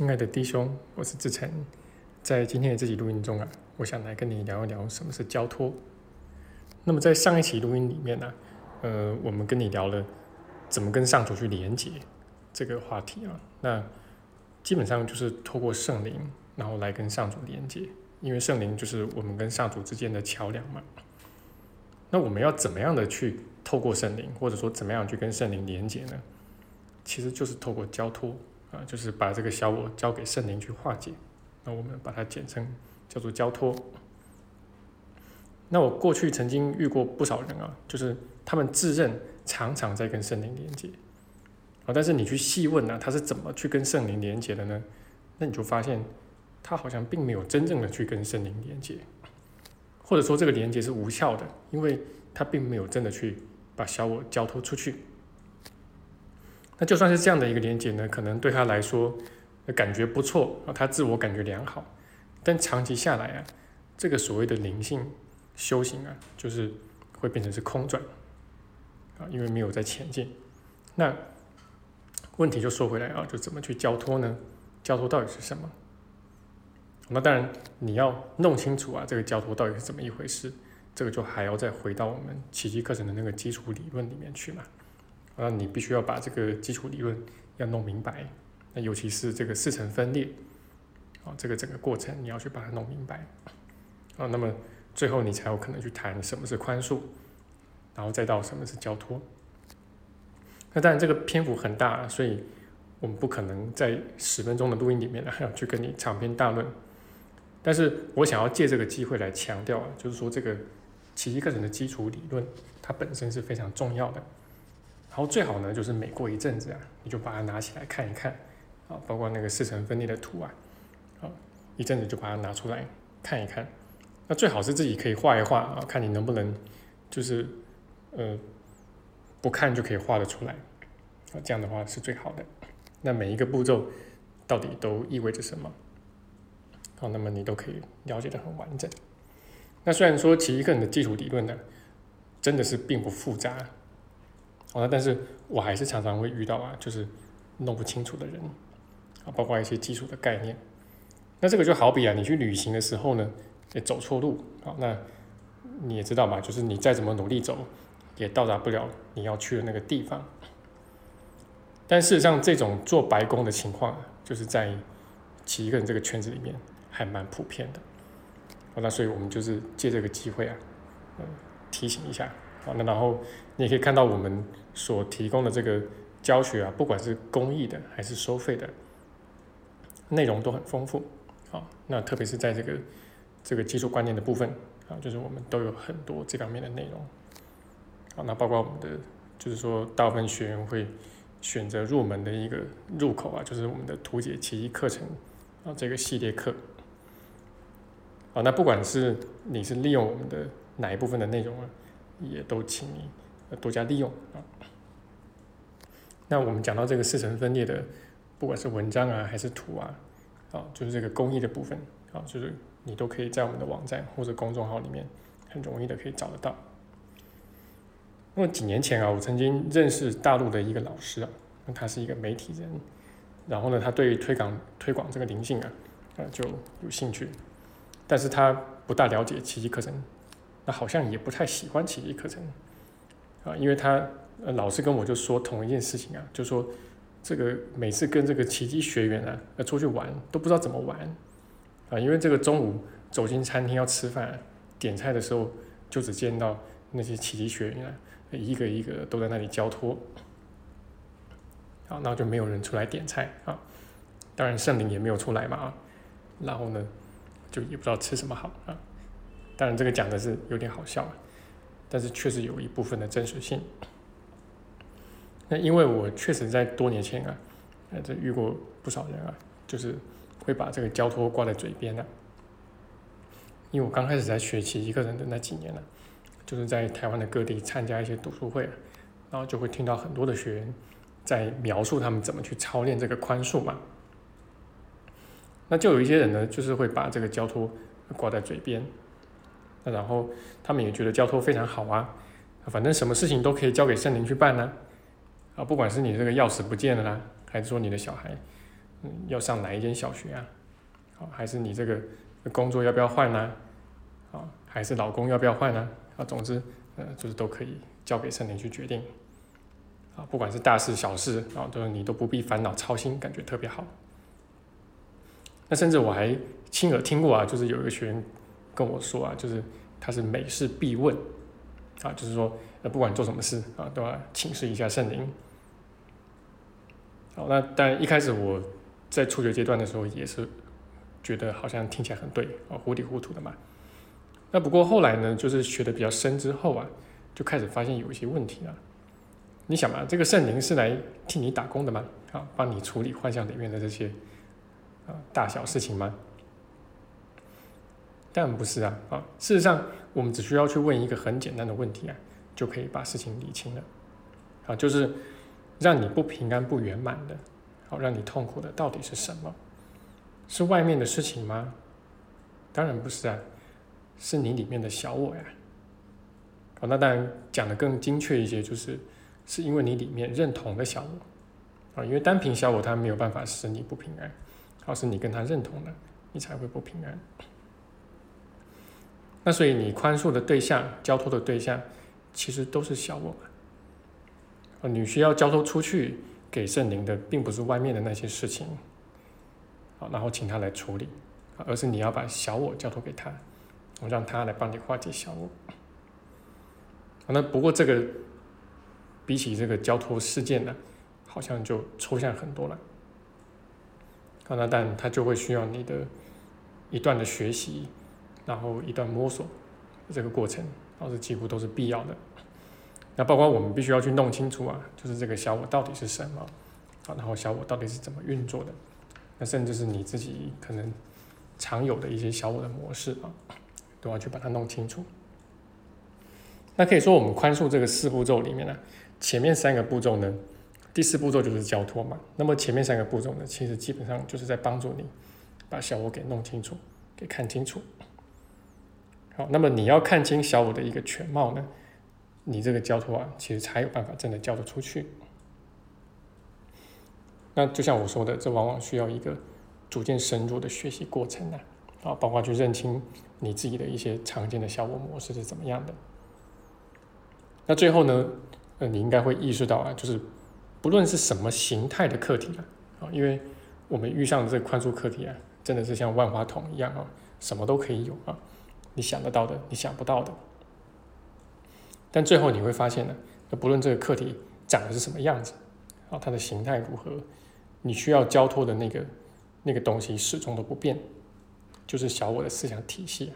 亲爱的弟兄，我是志成。在今天的这期录音中啊，我想来跟你聊一聊什么是交托。那么在上一期录音里面呢，呃，我们跟你聊了怎么跟上主去连接这个话题啊。那基本上就是透过圣灵，然后来跟上主连接，因为圣灵就是我们跟上主之间的桥梁嘛。那我们要怎么样的去透过圣灵，或者说怎么样去跟圣灵连接呢？其实就是透过交托。啊，就是把这个小我交给圣灵去化解，那我们把它简称叫做交托。那我过去曾经遇过不少人啊，就是他们自认常常在跟圣灵连接，啊，但是你去细问呢，他是怎么去跟圣灵连接的呢？那你就发现他好像并没有真正的去跟圣灵连接，或者说这个连接是无效的，因为他并没有真的去把小我交托出去。那就算是这样的一个连接呢，可能对他来说感觉不错啊，他自我感觉良好，但长期下来啊，这个所谓的灵性修行啊，就是会变成是空转啊，因为没有在前进。那问题就说回来啊，就怎么去交托呢？交托到底是什么？那当然你要弄清楚啊，这个交托到底是怎么一回事，这个就还要再回到我们奇迹课程的那个基础理论里面去嘛。那你必须要把这个基础理论要弄明白，那尤其是这个四层分裂，啊，这个整个过程你要去把它弄明白，啊，那么最后你才有可能去谈什么是宽恕，然后再到什么是交托。那当然这个篇幅很大，所以我们不可能在十分钟的录音里面呢，还要去跟你长篇大论。但是我想要借这个机会来强调，就是说这个奇迹课程的基础理论，它本身是非常重要的。然后最好呢，就是每过一阵子啊，你就把它拿起来看一看，啊，包括那个四层分裂的图啊，啊，一阵子就把它拿出来看一看。那最好是自己可以画一画啊，看你能不能，就是呃，不看就可以画得出来，啊，这样的话是最好的。那每一个步骤到底都意味着什么？好，那么你都可以了解的很完整。那虽然说奇异课的基础理论呢，真的是并不复杂。好，但是我还是常常会遇到啊，就是弄不清楚的人啊，包括一些基础的概念。那这个就好比啊，你去旅行的时候呢，也走错路啊，那你也知道嘛，就是你再怎么努力走，也到达不了你要去的那个地方。但事实上，这种做白工的情况，就是在奇一个人这个圈子里面还蛮普遍的。好，那所以我们就是借这个机会啊，嗯，提醒一下。好，那然后你也可以看到我们所提供的这个教学啊，不管是公益的还是收费的，内容都很丰富。好，那特别是在这个这个技术观念的部分啊，就是我们都有很多这方面的内容。好，那包括我们的就是说大部分学员会选择入门的一个入口啊，就是我们的图解奇异课程啊这个系列课。好，那不管是你是利用我们的哪一部分的内容啊。也都请你多加利用啊。那我们讲到这个四层分裂的，不管是文章啊还是图啊，啊，就是这个工艺的部分啊，就是你都可以在我们的网站或者公众号里面很容易的可以找得到。那么几年前啊，我曾经认识大陆的一个老师啊，那他是一个媒体人，然后呢，他对推广推广这个灵性啊，啊就有兴趣，但是他不大了解奇迹课程。好像也不太喜欢奇迹课程，啊，因为他老是跟我就说同一件事情啊，就说这个每次跟这个奇迹学员啊要出去玩都不知道怎么玩，啊，因为这个中午走进餐厅要吃饭点菜的时候，就只见到那些奇迹学员啊一个一个都在那里交托，啊，然后就没有人出来点菜啊，当然圣灵也没有出来嘛啊，然后呢就也不知道吃什么好啊。当然，这个讲的是有点好笑，但是确实有一部分的真实性。那因为我确实在多年前啊，呃，这遇过不少人啊，就是会把这个交托挂在嘴边的。因为我刚开始在学习一个人的那几年呢，就是在台湾的各地参加一些读书会，然后就会听到很多的学员在描述他们怎么去操练这个宽恕嘛。那就有一些人呢，就是会把这个交托挂在嘴边。那然后他们也觉得交托非常好啊，反正什么事情都可以交给圣灵去办呢，啊，不管是你这个钥匙不见了啦，还是说你的小孩嗯，要上哪一间小学啊？好，还是你这个工作要不要换呢？啊，还是老公要不要换呢？啊，总之，呃，就是都可以交给圣灵去决定。啊，不管是大事小事啊，都你都不必烦恼操心，感觉特别好。那甚至我还亲耳听过啊，就是有一个学员跟我说啊，就是他是每事必问，啊，就是说，呃，不管做什么事啊，都要请示一下圣灵。好，那但一开始我在初学阶段的时候，也是觉得好像听起来很对啊，糊里糊涂的嘛。那不过后来呢，就是学的比较深之后啊，就开始发现有一些问题啊。你想嘛，这个圣灵是来替你打工的吗？啊，帮你处理幻象里面的这些啊大小事情吗？但不是啊！啊，事实上，我们只需要去问一个很简单的问题啊，就可以把事情理清了。啊，就是让你不平安、不圆满的，好，让你痛苦的到底是什么？是外面的事情吗？当然不是啊，是你里面的小我呀。啊，那当然讲的更精确一些，就是。是因为你里面认同的小我啊，因为单凭小我，他没有办法使你不平安，而是你跟他认同了，你才会不平安。那所以你宽恕的对象、交托的对象，其实都是小我嘛。啊，你需要交托出去给圣灵的，并不是外面的那些事情，好，然后请他来处理，而是你要把小我交托给他，我让他来帮你化解小我。那不过这个。比起这个交托事件呢，好像就抽象很多了。啊，那但它就会需要你的一段的学习，然后一段摸索这个过程，然后是几乎都是必要的。那包括我们必须要去弄清楚啊，就是这个小我到底是什么，啊，然后小我到底是怎么运作的，那甚至是你自己可能常有的一些小我的模式啊，都要去把它弄清楚。那可以说，我们宽恕这个四步骤里面呢。前面三个步骤呢，第四步骤就是交托嘛。那么前面三个步骤呢，其实基本上就是在帮助你把小我给弄清楚，给看清楚。那么你要看清小我的一个全貌呢，你这个交托啊，其实才有办法真的交得出去。那就像我说的，这往往需要一个逐渐深入的学习过程呢，啊，包括去认清你自己的一些常见的小我模式是怎么样的。那最后呢？呃你应该会意识到啊，就是不论是什么形态的课题啊，啊，因为我们遇上的这个宽恕课题啊，真的是像万花筒一样啊，什么都可以有啊，你想得到的，你想不到的。但最后你会发现呢，不论这个课题长的是什么样子，啊，它的形态如何，你需要交托的那个那个东西始终都不变，就是小我的思想体系。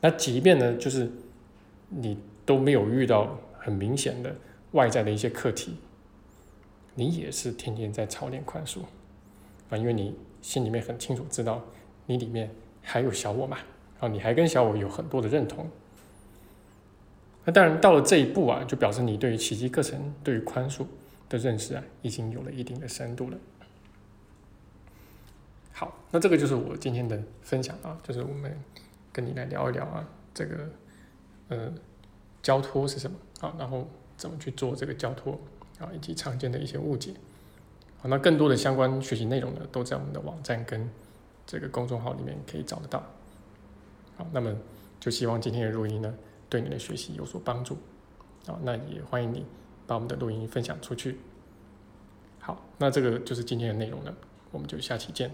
那即便呢，就是你都没有遇到。很明显的外在的一些课题，你也是天天在操练宽恕啊，因为你心里面很清楚知道你里面还有小我嘛，啊，你还跟小我有很多的认同。那当然到了这一步啊，就表示你对于奇迹课程、对于宽恕的认识啊，已经有了一定的深度了。好，那这个就是我今天的分享啊，就是我们跟你来聊一聊啊，这个呃交托是什么。好，然后怎么去做这个交托啊，以及常见的一些误解。好，那更多的相关学习内容呢，都在我们的网站跟这个公众号里面可以找得到。好，那么就希望今天的录音呢，对你的学习有所帮助。好，那也欢迎你把我们的录音分享出去。好，那这个就是今天的内容了，我们就下期见。